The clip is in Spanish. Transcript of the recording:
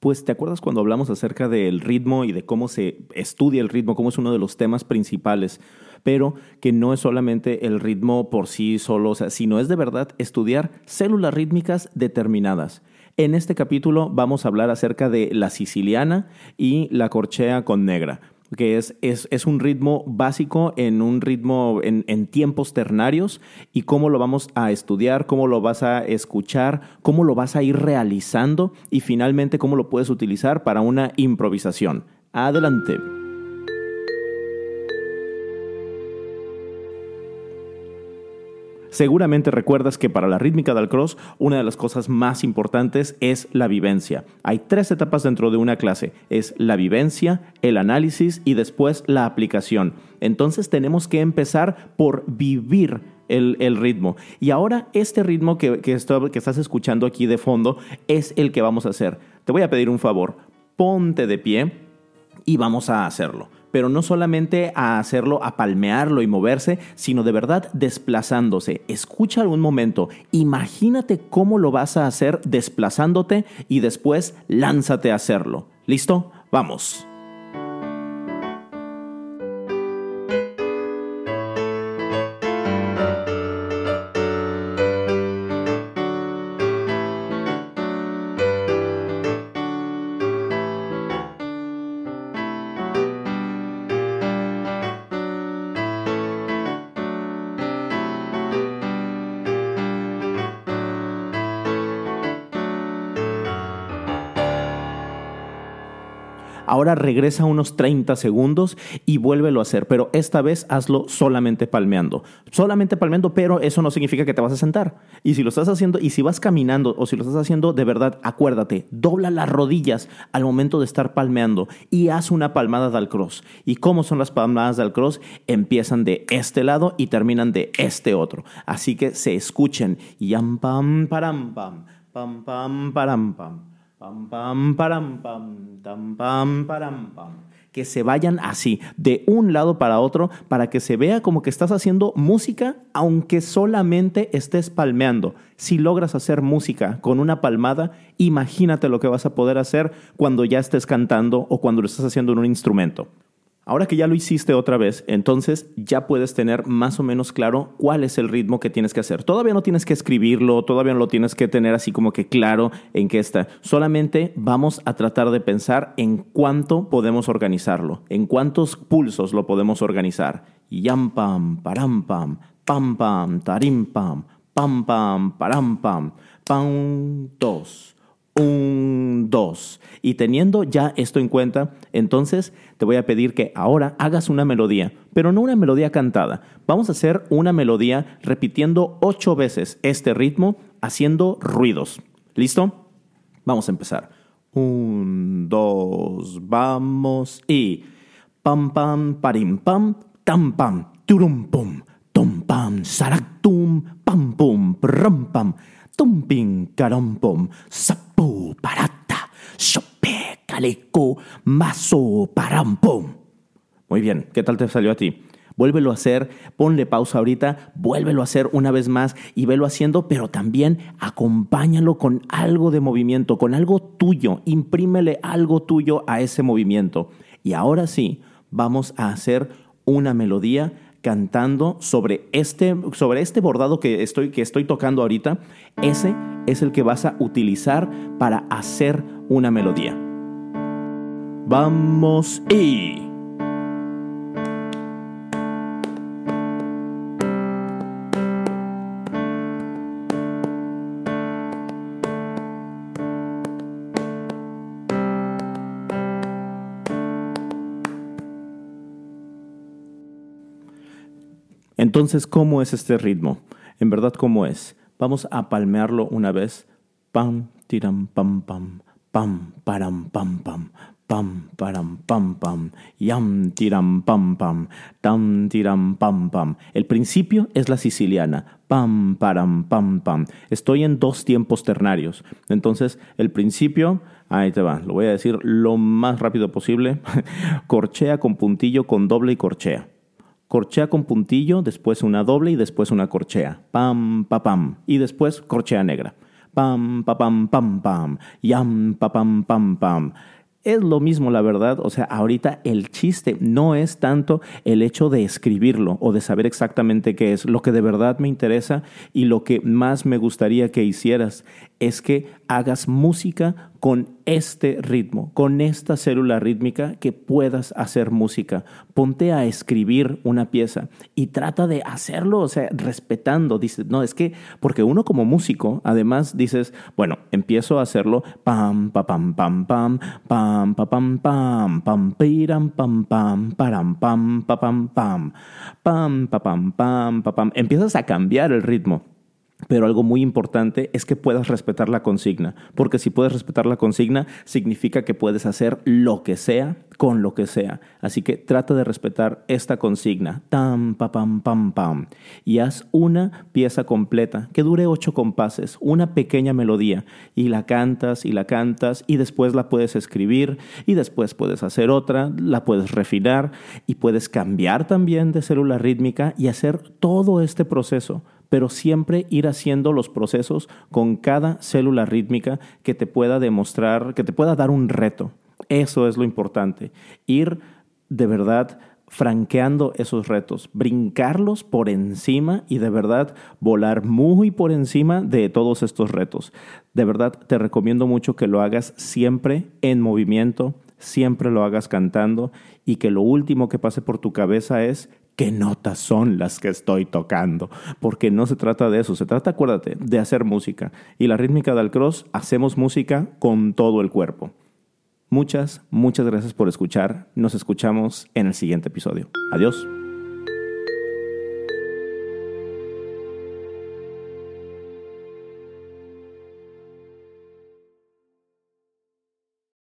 Pues te acuerdas cuando hablamos acerca del ritmo y de cómo se estudia el ritmo, cómo es uno de los temas principales, pero que no es solamente el ritmo por sí solo, sino es de verdad estudiar células rítmicas determinadas. En este capítulo vamos a hablar acerca de la siciliana y la corchea con negra que es, es, un ritmo básico en un ritmo en, en, tiempos ternarios y cómo lo vamos a estudiar, cómo lo vas a escuchar, cómo lo vas a ir realizando y finalmente cómo lo puedes utilizar para una improvisación. Adelante. Seguramente recuerdas que para la rítmica del cross una de las cosas más importantes es la vivencia. Hay tres etapas dentro de una clase. Es la vivencia, el análisis y después la aplicación. Entonces tenemos que empezar por vivir el, ritmo. Y ahora este ritmo que, que estás escuchando aquí de fondo es el que vamos a hacer. Te voy a pedir un favor. Ponte de pie y vamos a hacerlo pero no solamente a hacerlo, a palmearlo y moverse, sino de verdad desplazándose. Escucha algún momento, imagínate cómo lo vas a hacer desplazándote y después lánzate a hacerlo. ¿Listo? Vamos. Ahora regresa unos 30 segundos y vuélvelo a hacer, pero esta vez hazlo solamente palmeando. Solamente palmeando, pero eso no significa que te vas a sentar. Y si lo estás haciendo, y si vas caminando o si lo estás haciendo de verdad, acuérdate, dobla las rodillas al momento de estar palmeando y haz una palmada del cross. ¿Y cómo son las palmadas del cross? Empiezan de este lado y terminan de este otro. Así que se escuchen. Yam pam param pam. Pam pam param pam. Pam, pam, param, pam, tam, pam, param, pam. Que se vayan así, de un lado para otro, para que se vea como que estás haciendo música, aunque solamente estés palmeando. Si logras hacer música con una palmada, imagínate lo que vas a poder hacer cuando ya estés cantando o cuando lo estás haciendo en un instrumento. Ahora que ya lo hiciste otra vez, entonces ya puedes tener más o menos claro cuál es el ritmo que tienes que hacer. Todavía no tienes que escribirlo, todavía no lo tienes que tener así como que claro en qué está. Solamente vamos a tratar de pensar en cuánto podemos organizarlo, en cuántos pulsos lo podemos organizar. Yam pam, param pam, pam pam, tarim pam, pam pam, param pam, pam, dos un, dos. Y teniendo ya esto en cuenta, entonces te voy a pedir que ahora hagas una melodía, pero no una melodía cantada. Vamos a hacer una melodía repitiendo ocho veces este ritmo, haciendo ruidos. ¿Listo? Vamos a empezar. Un, dos, vamos y pam pam parim pam tam pam turum pum tum pam saractum pam pum pram pam tumping pum sap parata, sope, caleco, mazo, parampom. Muy bien, ¿qué tal te salió a ti? Vuélvelo a hacer, ponle pausa ahorita, vuélvelo a hacer una vez más y velo haciendo, pero también acompáñalo con algo de movimiento, con algo tuyo, imprímele algo tuyo a ese movimiento. Y ahora sí, vamos a hacer una melodía cantando sobre este, sobre este bordado que estoy, que estoy tocando ahorita. Ese es el que vas a utilizar para hacer una melodía. Vamos y... Entonces, ¿cómo es este ritmo? En verdad, ¿cómo es? Vamos a palmearlo una vez. Pam, tiram, pam, pam, pam, param, pam, pam, pam, param, pam, pam, yam, tiram, pam, pam, tam, tiram, pam, pam. El principio es la siciliana. Pam, param, pam, pam. Estoy en dos tiempos ternarios. Entonces, el principio, ahí te va, lo voy a decir lo más rápido posible. corchea con puntillo con doble y corchea corchea con puntillo, después una doble y después una corchea. Pam, pa, pam. Y después corchea negra. pam, pa, pam, pam, pam, yam, pa, pam, pam, pam. Es lo mismo, la verdad. O sea, ahorita el chiste no es tanto el hecho de escribirlo o de saber exactamente qué es. Lo que de verdad me interesa y lo que más me gustaría que hicieras es que hagas música con este ritmo, con esta célula rítmica que puedas hacer música. Ponte a escribir una pieza y trata de hacerlo, o sea, respetando. Dices, no, es que, porque uno como músico, además dices, bueno, empiezo a hacerlo, pam, pa, pam, pam, pam, pam, pa, pam, pam, pam, piram, pam, pam, param, pam, pa, pam, pam, pam, pa, pam, pam, pa, pam. Empiezas a cambiar el ritmo pero algo muy importante es que puedas respetar la consigna, porque si puedes respetar la consigna, significa que puedes hacer lo que sea con lo que sea. Así que trata de respetar esta consigna, tam, pa, pam, pam, pam, y haz una pieza completa que dure ocho compases, una pequeña melodía, y la cantas y la cantas, y después la puedes escribir, y después puedes hacer otra, la puedes refinar, y puedes cambiar también de célula rítmica y hacer todo este proceso pero siempre ir haciendo los procesos con cada célula rítmica que te pueda demostrar, que te pueda dar un reto. Eso es lo importante. Ir de verdad franqueando esos retos, brincarlos por encima y de verdad volar muy por encima de todos estos retos. De verdad te recomiendo mucho que lo hagas siempre en movimiento, siempre lo hagas cantando y que lo último que pase por tu cabeza es qué notas son las que estoy tocando, porque no se trata de eso, se trata, acuérdate, de hacer música. Y la rítmica del cross, hacemos música con todo el cuerpo. Muchas, muchas gracias por escuchar. Nos escuchamos en el siguiente episodio. Adiós.